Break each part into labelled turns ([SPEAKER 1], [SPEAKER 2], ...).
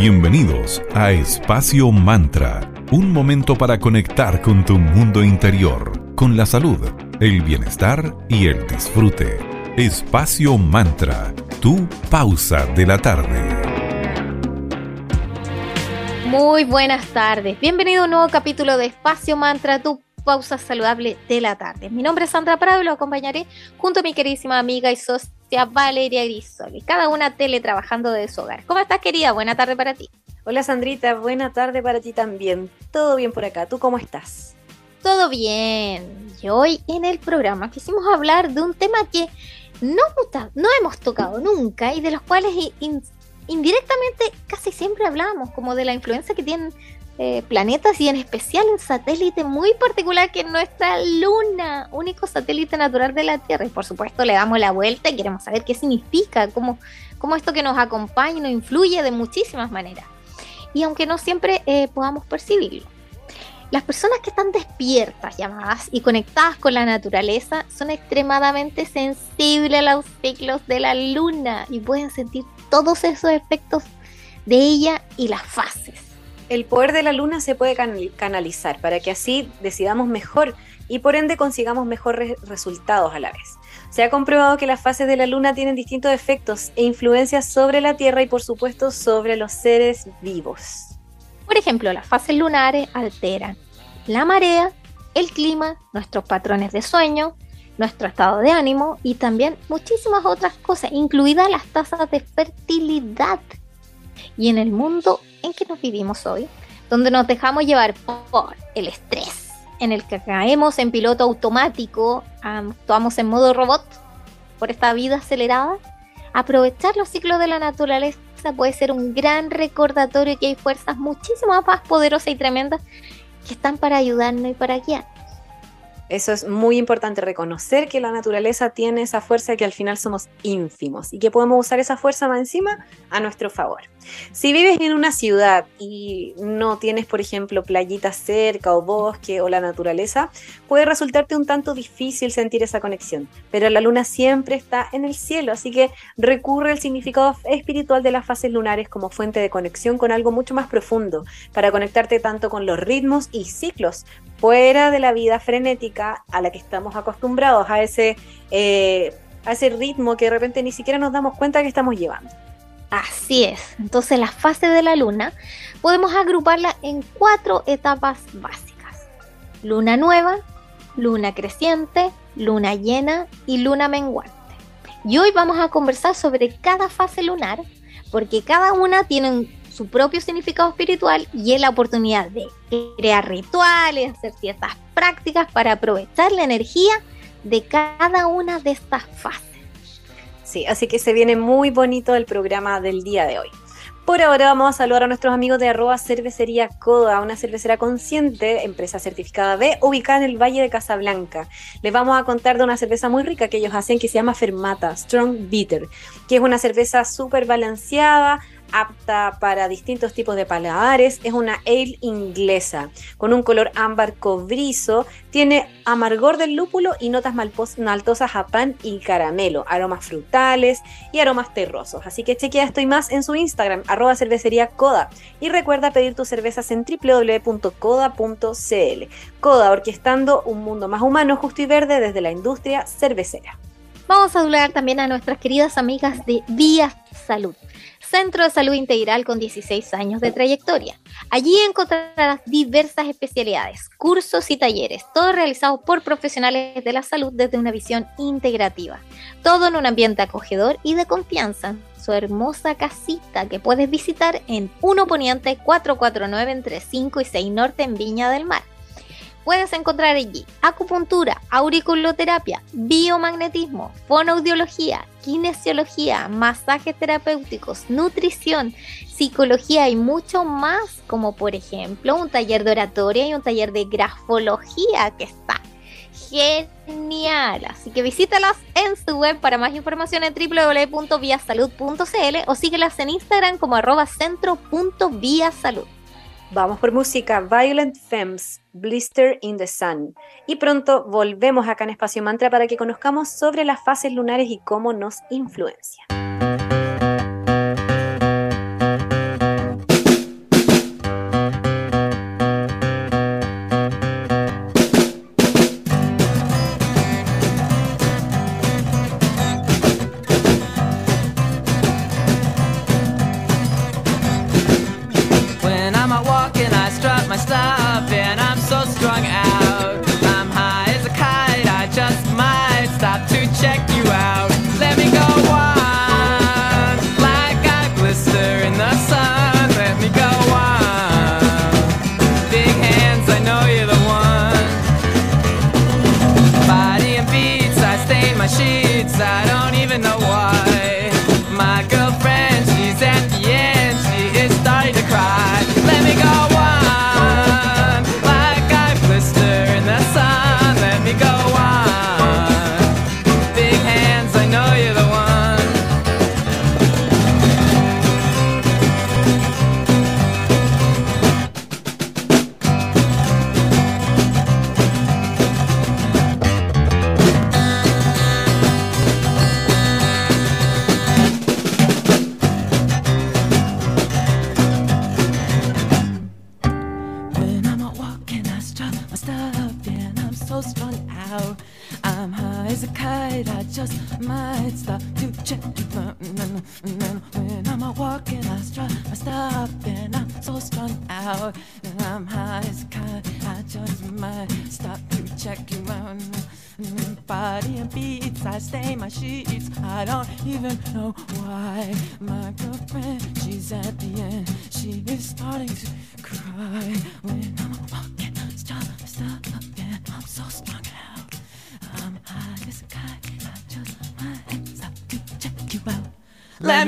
[SPEAKER 1] Bienvenidos a Espacio Mantra, un momento para conectar con tu mundo interior, con la salud, el bienestar y el disfrute. Espacio Mantra, tu pausa de la tarde.
[SPEAKER 2] Muy buenas tardes, bienvenido a un nuevo capítulo de Espacio Mantra, tu pausa saludable de la tarde. Mi nombre es Sandra Prado y lo acompañaré junto a mi queridísima amiga y socia Valeria Grisoli, cada una teletrabajando de su hogar. ¿Cómo estás, querida? Buena tarde para ti.
[SPEAKER 3] Hola, Sandrita. Buena tarde para ti también. Todo bien por acá. ¿Tú cómo estás?
[SPEAKER 2] Todo bien. Y hoy en el programa quisimos hablar de un tema que no, no hemos tocado nunca y de los cuales indirectamente casi siempre hablamos, como de la influencia que tienen eh, planetas y en especial un satélite muy particular que es nuestra Luna, único satélite natural de la Tierra. Y por supuesto le damos la vuelta y queremos saber qué significa, cómo, cómo esto que nos acompaña y nos influye de muchísimas maneras. Y aunque no siempre eh, podamos percibirlo. Las personas que están despiertas, llamadas y conectadas con la naturaleza son extremadamente sensibles a los ciclos de la luna y pueden sentir todos esos efectos de ella y las fases
[SPEAKER 3] el poder de la luna se puede canalizar para que así decidamos mejor y por ende consigamos mejores resultados a la vez. Se ha comprobado que las fases de la luna tienen distintos efectos e influencias sobre la Tierra y por supuesto sobre los seres vivos.
[SPEAKER 2] Por ejemplo, las fases lunares alteran la marea, el clima, nuestros patrones de sueño, nuestro estado de ánimo y también muchísimas otras cosas, incluidas las tasas de fertilidad y en el mundo en que nos vivimos hoy, donde nos dejamos llevar por el estrés, en el que caemos en piloto automático, actuamos en modo robot por esta vida acelerada, aprovechar los ciclos de la naturaleza puede ser un gran recordatorio que hay fuerzas muchísimo más poderosas y tremendas que están para ayudarnos y para guiar.
[SPEAKER 3] Eso es muy importante, reconocer que la naturaleza tiene esa fuerza que al final somos ínfimos y que podemos usar esa fuerza más encima a nuestro favor. Si vives en una ciudad y no tienes, por ejemplo, playitas cerca o bosque o la naturaleza, puede resultarte un tanto difícil sentir esa conexión, pero la luna siempre está en el cielo, así que recurre al significado espiritual de las fases lunares como fuente de conexión con algo mucho más profundo, para conectarte tanto con los ritmos y ciclos fuera de la vida frenética a la que estamos acostumbrados, a ese, eh, a ese ritmo que de repente ni siquiera nos damos cuenta que estamos llevando.
[SPEAKER 2] Así es. Entonces la fase de la luna podemos agruparla en cuatro etapas básicas. Luna nueva, luna creciente, luna llena y luna menguante. Y hoy vamos a conversar sobre cada fase lunar porque cada una tiene un su propio significado espiritual y es la oportunidad de crear rituales, hacer ciertas prácticas para aprovechar la energía de cada una de estas fases.
[SPEAKER 3] Sí, así que se viene muy bonito el programa del día de hoy. Por ahora vamos a saludar a nuestros amigos de arroba cervecería Coda, una cervecera consciente, empresa certificada B, ubicada en el Valle de Casablanca. Les vamos a contar de una cerveza muy rica que ellos hacen que se llama Fermata, Strong Bitter, que es una cerveza súper balanceada, apta para distintos tipos de paladares. Es una ale inglesa con un color ámbar cobrizo. Tiene amargor del lúpulo y notas maltosas a pan y caramelo, aromas frutales y aromas terrosos. Así que chequea estoy más en su Instagram, arroba cervecería Coda. Y recuerda pedir tus cervezas en www.coda.cl. Coda, orquestando un mundo más humano, justo y verde desde la industria cervecera.
[SPEAKER 2] Vamos a hablar también a nuestras queridas amigas de Vía Salud Centro de Salud Integral con 16 años de trayectoria. Allí encontrarás diversas especialidades, cursos y talleres, todos realizados por profesionales de la salud desde una visión integrativa. Todo en un ambiente acogedor y de confianza. Su hermosa casita que puedes visitar en 1 Poniente 449 entre 5 y 6 Norte en Viña del Mar. Puedes encontrar allí acupuntura, auriculoterapia, biomagnetismo, fonoaudiología, kinesiología, masajes terapéuticos, nutrición, psicología y mucho más, como por ejemplo un taller de oratoria y un taller de grafología que está genial. Así que visítalas en su web para más información en www.viasalud.cl o síguelas en Instagram como arroba centro.viasalud.
[SPEAKER 3] Vamos por música, Violent Femmes, Blister in the Sun. Y pronto volvemos acá en Espacio Mantra para que conozcamos sobre las fases lunares y cómo nos influencian.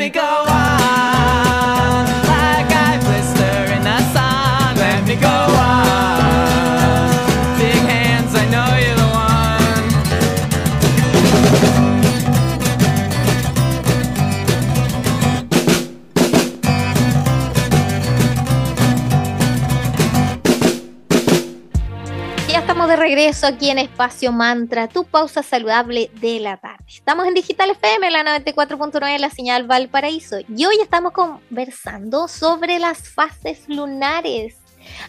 [SPEAKER 4] Me go on,
[SPEAKER 2] aquí en Espacio Mantra, tu pausa saludable de la tarde. Estamos en Digital FM, la 94.9, la señal Valparaíso. Y hoy estamos conversando sobre las fases lunares.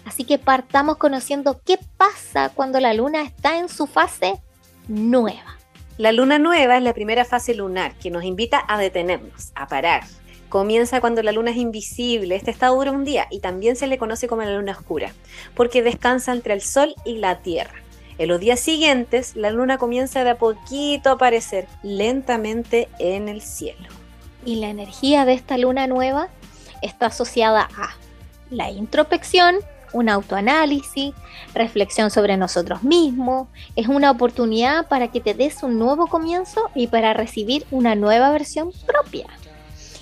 [SPEAKER 2] Así que partamos conociendo qué pasa cuando la luna está en su fase nueva.
[SPEAKER 3] La luna nueva es la primera fase lunar que nos invita a detenernos, a parar. Comienza cuando la luna es invisible, este estado dura un día y también se le conoce como la luna oscura, porque descansa entre el sol y la tierra. En los días siguientes, la luna comienza de a poquito a aparecer lentamente en el cielo.
[SPEAKER 2] Y la energía de esta luna nueva está asociada a la introspección, un autoanálisis, reflexión sobre nosotros mismos. Es una oportunidad para que te des un nuevo comienzo y para recibir una nueva versión propia.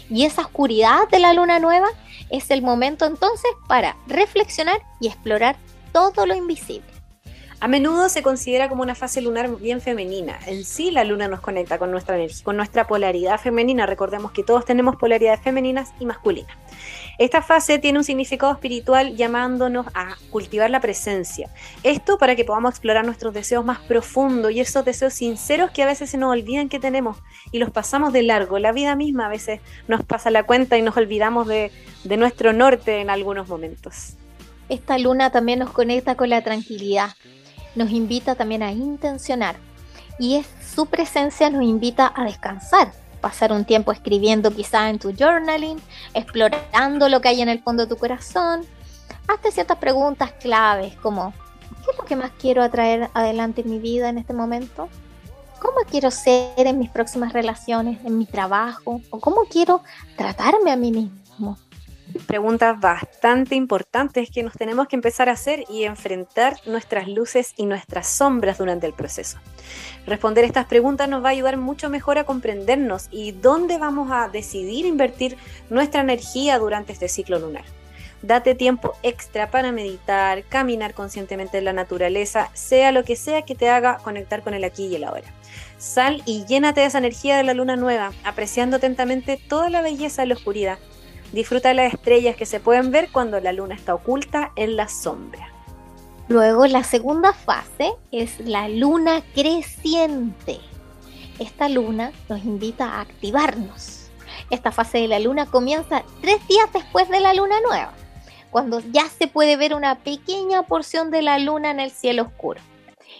[SPEAKER 2] Y esa oscuridad de la luna nueva es el momento entonces para reflexionar y explorar todo lo invisible.
[SPEAKER 3] A menudo se considera como una fase lunar bien femenina. En sí, la luna nos conecta con nuestra energía, con nuestra polaridad femenina. Recordemos que todos tenemos polaridades femeninas y masculinas. Esta fase tiene un significado espiritual llamándonos a cultivar la presencia. Esto para que podamos explorar nuestros deseos más profundos y esos deseos sinceros que a veces se nos olvidan que tenemos y los pasamos de largo. La vida misma a veces nos pasa la cuenta y nos olvidamos de, de nuestro norte en algunos momentos.
[SPEAKER 2] Esta luna también nos conecta con la tranquilidad, nos invita también a intencionar y es su presencia nos invita a descansar, pasar un tiempo escribiendo quizá en tu journaling, explorando lo que hay en el fondo de tu corazón. Hazte ciertas preguntas claves como ¿qué es lo que más quiero atraer adelante en mi vida en este momento? ¿Cómo quiero ser en mis próximas relaciones, en mi trabajo? ¿O cómo quiero tratarme a mí mismo?
[SPEAKER 3] Preguntas bastante importantes que nos tenemos que empezar a hacer y enfrentar nuestras luces y nuestras sombras durante el proceso. Responder estas preguntas nos va a ayudar mucho mejor a comprendernos y dónde vamos a decidir invertir nuestra energía durante este ciclo lunar. Date tiempo extra para meditar, caminar conscientemente en la naturaleza, sea lo que sea que te haga conectar con el aquí y el ahora. Sal y llénate de esa energía de la luna nueva, apreciando atentamente toda la belleza de la oscuridad Disfruta de las estrellas que se pueden ver cuando la luna está oculta en la sombra.
[SPEAKER 2] Luego la segunda fase es la luna creciente. Esta luna nos invita a activarnos. Esta fase de la luna comienza tres días después de la luna nueva, cuando ya se puede ver una pequeña porción de la luna en el cielo oscuro.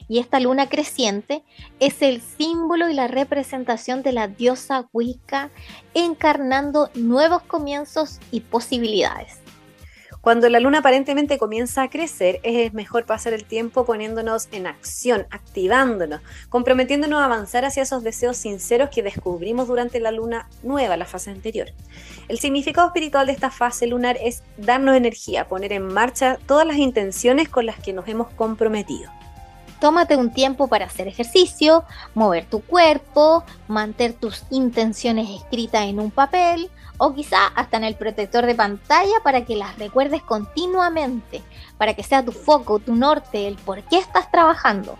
[SPEAKER 2] Y esta luna creciente es el símbolo y la representación de la diosa Wicca encarnando nuevos comienzos y posibilidades.
[SPEAKER 3] Cuando la luna aparentemente comienza a crecer, es mejor pasar el tiempo poniéndonos en acción, activándonos, comprometiéndonos a avanzar hacia esos deseos sinceros que descubrimos durante la luna nueva, la fase anterior. El significado espiritual de esta fase lunar es darnos energía, poner en marcha todas las intenciones con las que nos hemos comprometido
[SPEAKER 2] tómate un tiempo para hacer ejercicio, mover tu cuerpo, mantener tus intenciones escritas en un papel o quizá hasta en el protector de pantalla para que las recuerdes continuamente, para que sea tu foco, tu norte, el por qué estás trabajando.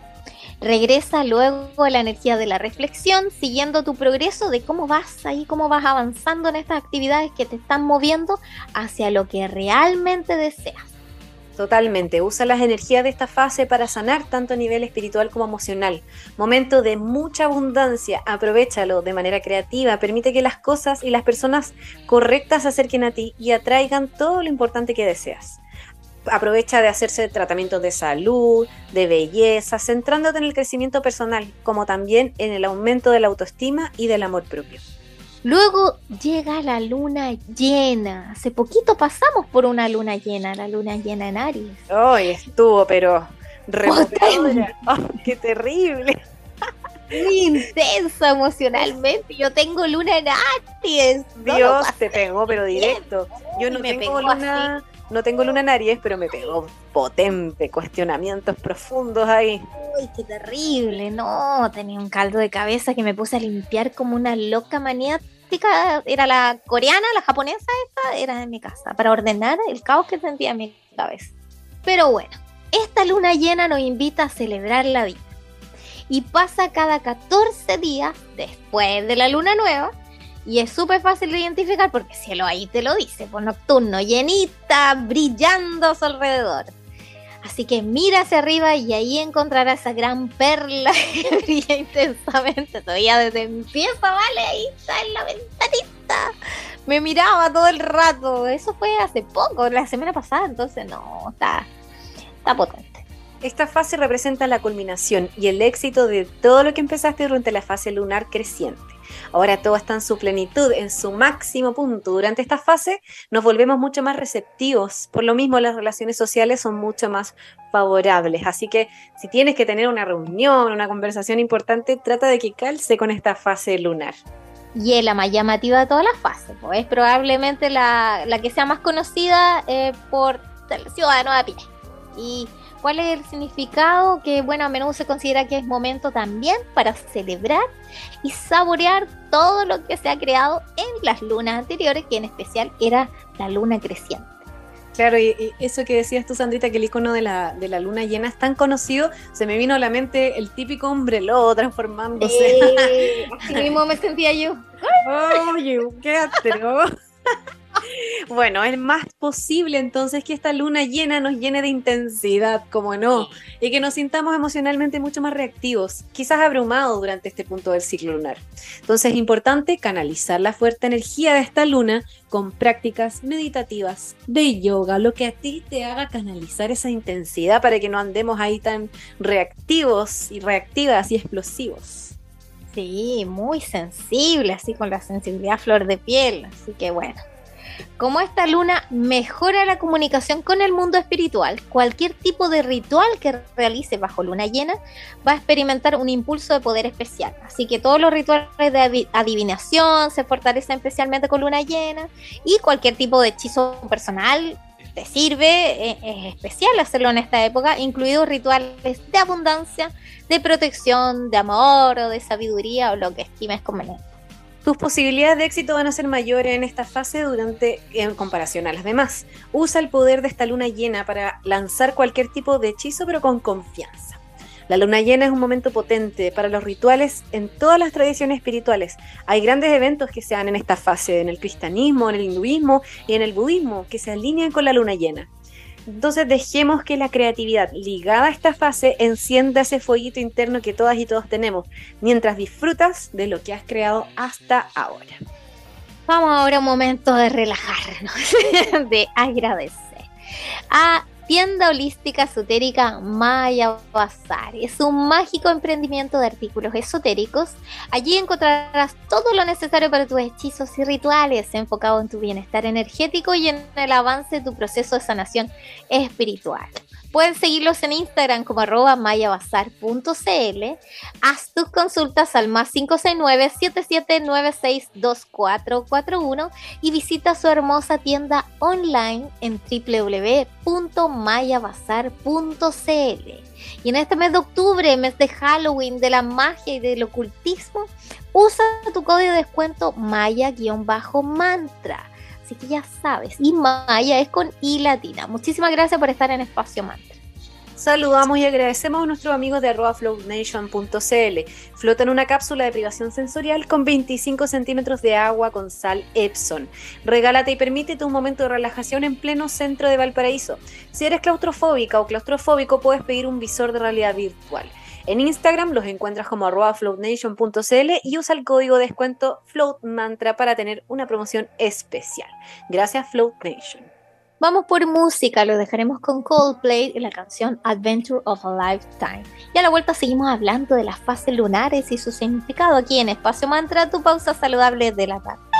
[SPEAKER 2] Regresa luego a la energía de la reflexión, siguiendo tu progreso de cómo vas ahí, cómo vas avanzando en estas actividades que te están moviendo hacia lo que realmente deseas.
[SPEAKER 3] Totalmente, usa las energías de esta fase para sanar tanto a nivel espiritual como emocional. Momento de mucha abundancia, aprovechalo de manera creativa, permite que las cosas y las personas correctas se acerquen a ti y atraigan todo lo importante que deseas. Aprovecha de hacerse tratamientos de salud, de belleza, centrándote en el crecimiento personal, como también en el aumento de la autoestima y del amor propio.
[SPEAKER 2] Luego llega la luna llena. Hace poquito pasamos por una luna llena, la luna llena en Aries.
[SPEAKER 3] Ay, estuvo, pero removedora. ¡Qué terrible!
[SPEAKER 2] Muy intensa emocionalmente. Yo tengo luna en Aries.
[SPEAKER 3] Dios te pegó, pero directo. Yo no tengo luna. No tengo luna en Aries, pero me pegó potente, cuestionamientos profundos ahí.
[SPEAKER 2] Uy, qué terrible, no, tenía un caldo de cabeza que me puse a limpiar como una loca maniática. Era la coreana, la japonesa esta, era de mi casa, para ordenar el caos que sentía en mi cabeza. Pero bueno, esta luna llena nos invita a celebrar la vida. Y pasa cada 14 días después de la luna nueva y es súper fácil de identificar porque cielo ahí te lo dice, por nocturno, llenita, brillando a su alrededor. Así que mira hacia arriba y ahí encontrarás esa gran perla que brilla intensamente. Todavía desde empieza, vale, ahí está en la ventanita. Me miraba todo el rato. Eso fue hace poco, la semana pasada, entonces no, está, está potente.
[SPEAKER 3] Esta fase representa la culminación y el éxito de todo lo que empezaste durante la fase lunar creciente. Ahora todo está en su plenitud, en su máximo punto. Durante esta fase nos volvemos mucho más receptivos. Por lo mismo las relaciones sociales son mucho más favorables. Así que si tienes que tener una reunión, una conversación importante, trata de que calce con esta fase lunar.
[SPEAKER 2] Y es la más llamativa de todas las fases, pues es probablemente la, que sea más conocida eh, por el ciudadano de pie. Y ¿Cuál es el significado? Que bueno, a menudo se considera que es momento también para celebrar y saborear todo lo que se ha creado en las lunas anteriores, que en especial era la luna creciente.
[SPEAKER 3] Claro, y, eso que decías tú, Sandrita, que el icono de la, de la luna llena es tan conocido, se me vino a la mente el típico hombre lobo transformándose.
[SPEAKER 2] Eh, así mismo me sentía yo.
[SPEAKER 3] Oye, qué atroz. Bueno, es más posible entonces que esta luna llena nos llene de intensidad, como no, y que nos sintamos emocionalmente mucho más reactivos, quizás abrumados durante este punto del ciclo lunar. Entonces es importante canalizar la fuerte energía de esta luna con prácticas meditativas de yoga, lo que a ti te haga canalizar esa intensidad para que no andemos ahí tan reactivos y reactivas y explosivos.
[SPEAKER 2] Sí, muy sensible, así con la sensibilidad flor de piel, así que bueno como esta luna mejora la comunicación con el mundo espiritual, cualquier tipo de ritual que realice bajo luna llena va a experimentar un impulso de poder especial. Así que todos los rituales de adivinación se fortalecen especialmente con luna llena y cualquier tipo de hechizo personal te sirve, es especial hacerlo en esta época, incluidos rituales de abundancia, de protección, de amor o de sabiduría o lo que estimes conveniente
[SPEAKER 3] tus posibilidades de éxito van a ser mayores en esta fase durante en comparación a las demás. Usa el poder de esta luna llena para lanzar cualquier tipo de hechizo pero con confianza. La luna llena es un momento potente para los rituales en todas las tradiciones espirituales. Hay grandes eventos que se dan en esta fase, en el cristianismo, en el hinduismo y en el budismo, que se alinean con la luna llena. Entonces dejemos que la creatividad ligada a esta fase encienda ese fueguito interno que todas y todos tenemos, mientras disfrutas de lo que has creado hasta ahora.
[SPEAKER 2] Vamos ahora a un momento de relajarnos, de agradecer. A
[SPEAKER 5] tienda holística esotérica Maya Bazar. Es un mágico emprendimiento de artículos esotéricos. Allí encontrarás todo lo necesario para tus hechizos y rituales, enfocado en tu bienestar energético y en el avance de tu proceso de sanación espiritual. Pueden seguirlos en Instagram como arroba mayabazar.cl. Haz tus consultas al más 569-7796-2441 y visita su hermosa tienda online en www.mayabazar.cl. Y en este mes de octubre, mes de Halloween, de la magia y del ocultismo, usa tu código de descuento maya-mantra Así que ya sabes. Y Maya es con I latina. Muchísimas gracias por estar en Espacio Mantra.
[SPEAKER 3] Saludamos y agradecemos a nuestros amigos de floatnation.cl. Flota en una cápsula de privación sensorial con 25 centímetros de agua con sal Epson. Regálate y permítete un momento de relajación en pleno centro de Valparaíso. Si eres claustrofóbica o claustrofóbico, puedes pedir un visor de realidad virtual. En Instagram los encuentras como arroba floatnation.cl y usa el código de descuento FloatMantra para tener una promoción especial. Gracias FloatNation.
[SPEAKER 5] Vamos por música, lo dejaremos con Coldplay y la canción Adventure of a Lifetime. Y a la vuelta seguimos hablando de las fases lunares y su significado aquí en Espacio Mantra, tu pausa saludable de la tarde.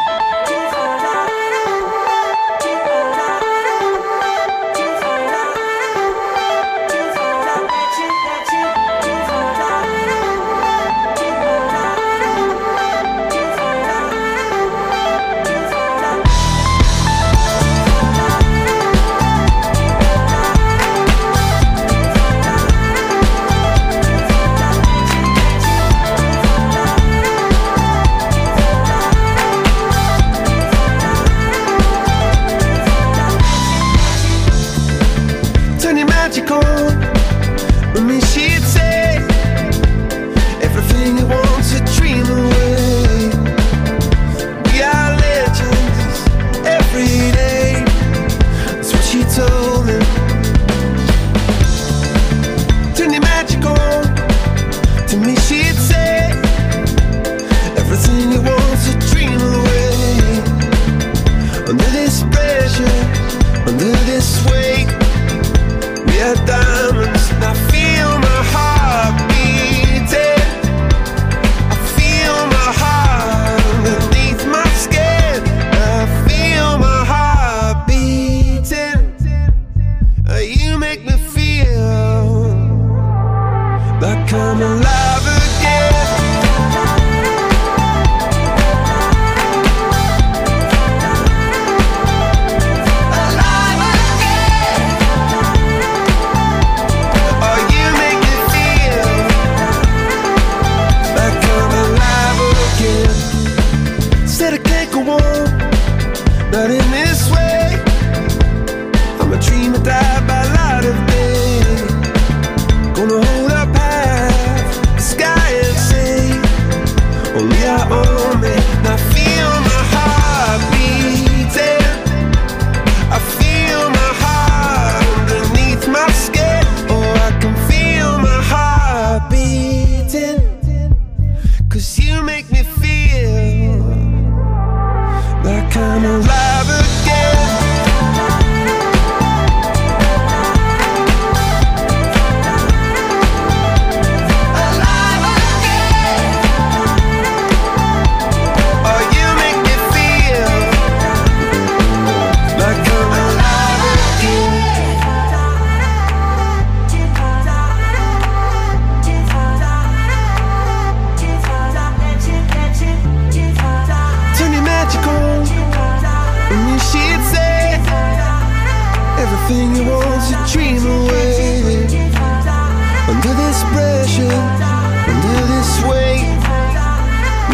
[SPEAKER 5] come alive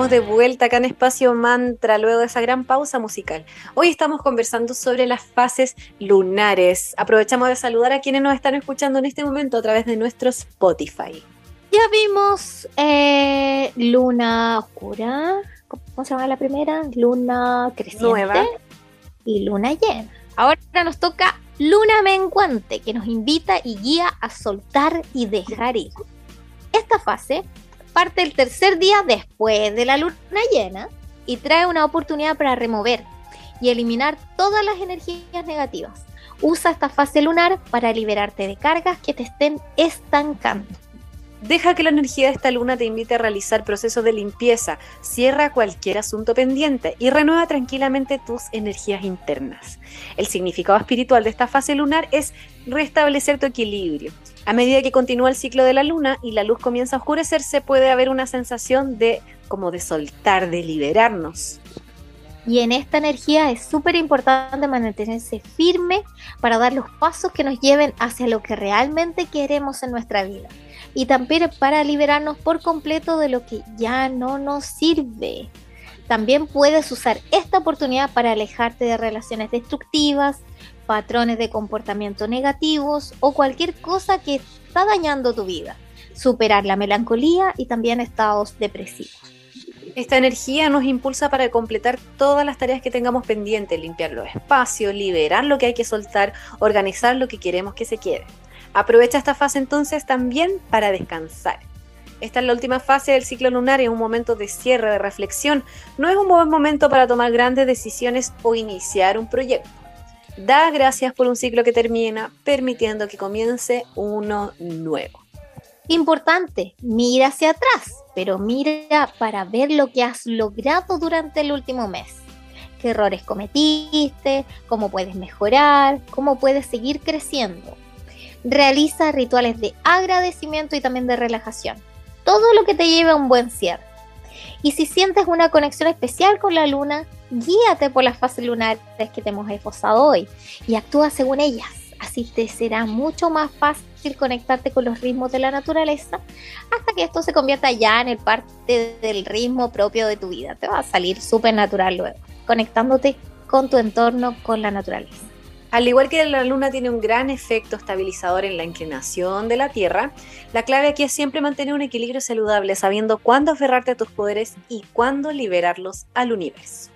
[SPEAKER 3] Estamos de vuelta acá en Espacio Mantra luego de esa gran pausa musical. Hoy estamos conversando sobre las fases lunares. Aprovechamos de saludar a quienes nos están escuchando en este momento a través de nuestro Spotify.
[SPEAKER 2] Ya vimos eh, luna oscura, ¿cómo se llama la primera? Luna creciente
[SPEAKER 3] Nueva.
[SPEAKER 2] y luna llena. Ahora nos toca luna menguante, que nos invita y guía a soltar y dejar ir. Esta fase parte el tercer día después de la luna llena y trae una oportunidad para remover y eliminar todas las energías negativas. Usa esta fase lunar para liberarte de cargas que te estén estancando.
[SPEAKER 3] Deja que la energía de esta luna te invite a realizar procesos de limpieza, cierra cualquier asunto pendiente y renueva tranquilamente tus energías internas. El significado espiritual de esta fase lunar es restablecer tu equilibrio. A medida que continúa el ciclo de la luna y la luz comienza a oscurecerse, puede haber una sensación de como de soltar, de liberarnos.
[SPEAKER 2] Y en esta energía es súper importante mantenerse firme para dar los pasos que nos lleven hacia lo que realmente queremos en nuestra vida. Y también para liberarnos por completo de lo que ya no nos sirve. También puedes usar esta oportunidad para alejarte de relaciones destructivas, patrones de comportamiento negativos o cualquier cosa que está dañando tu vida. Superar la melancolía y también estados depresivos.
[SPEAKER 3] Esta energía nos impulsa para completar todas las tareas que tengamos pendientes, limpiar los espacios, liberar lo que hay que soltar, organizar lo que queremos que se quede. Aprovecha esta fase entonces también para descansar. Esta es la última fase del ciclo lunar, es un momento de cierre, de reflexión. No es un buen momento para tomar grandes decisiones o iniciar un proyecto. Da gracias por un ciclo que termina, permitiendo que comience uno nuevo.
[SPEAKER 2] Importante, mira hacia atrás, pero mira para ver lo que has logrado durante el último mes. ¿Qué errores cometiste? ¿Cómo puedes mejorar? ¿Cómo puedes seguir creciendo? Realiza rituales de agradecimiento y también de relajación. Todo lo que te lleve a un buen cierre. Y si sientes una conexión especial con la luna, guíate por las fases lunares que te hemos esbozado hoy y actúa según ellas. Así te será mucho más fácil conectarte con los ritmos de la naturaleza hasta que esto se convierta ya en el parte del ritmo propio de tu vida. Te va a salir súper natural luego, conectándote con tu entorno, con la naturaleza.
[SPEAKER 3] Al igual que la luna tiene un gran efecto estabilizador en la inclinación de la Tierra, la clave aquí es siempre mantener un equilibrio saludable, sabiendo cuándo aferrarte a tus poderes y cuándo liberarlos al universo.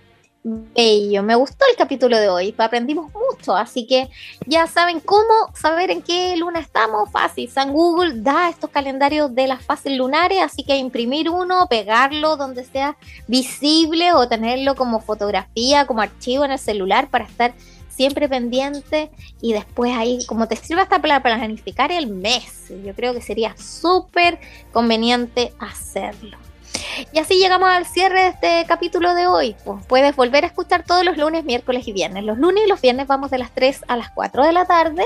[SPEAKER 2] Bello, me gustó el capítulo de hoy, aprendimos mucho, así que ya saben cómo saber en qué luna estamos, fácil. San Google da estos calendarios de las fases lunares, así que imprimir uno, pegarlo donde sea visible o tenerlo como fotografía, como archivo en el celular para estar siempre pendiente y después ahí, como te sirve hasta para planificar el mes, yo creo que sería súper conveniente hacerlo. Y así llegamos al cierre de este capítulo de hoy. Puedes volver a escuchar todos los lunes, miércoles y viernes. Los lunes y los viernes vamos de las 3 a las 4 de la tarde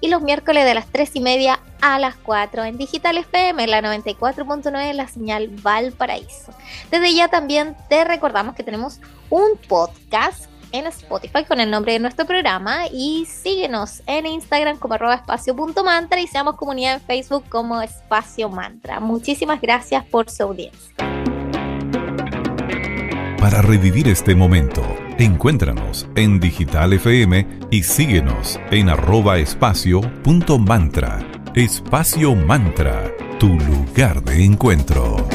[SPEAKER 2] y los miércoles de las 3 y media a las 4 en Digital FM, la 94.9 la señal Valparaíso. Desde ya también te recordamos que tenemos un podcast en Spotify con el nombre de nuestro programa y síguenos en Instagram como arroba espacio.mantra y seamos comunidad en Facebook como espacio mantra. Muchísimas gracias por su audiencia.
[SPEAKER 1] Para revivir este momento, encuéntranos en Digital FM y síguenos en arroba espacio.mantra. Espacio Mantra, tu lugar de encuentro.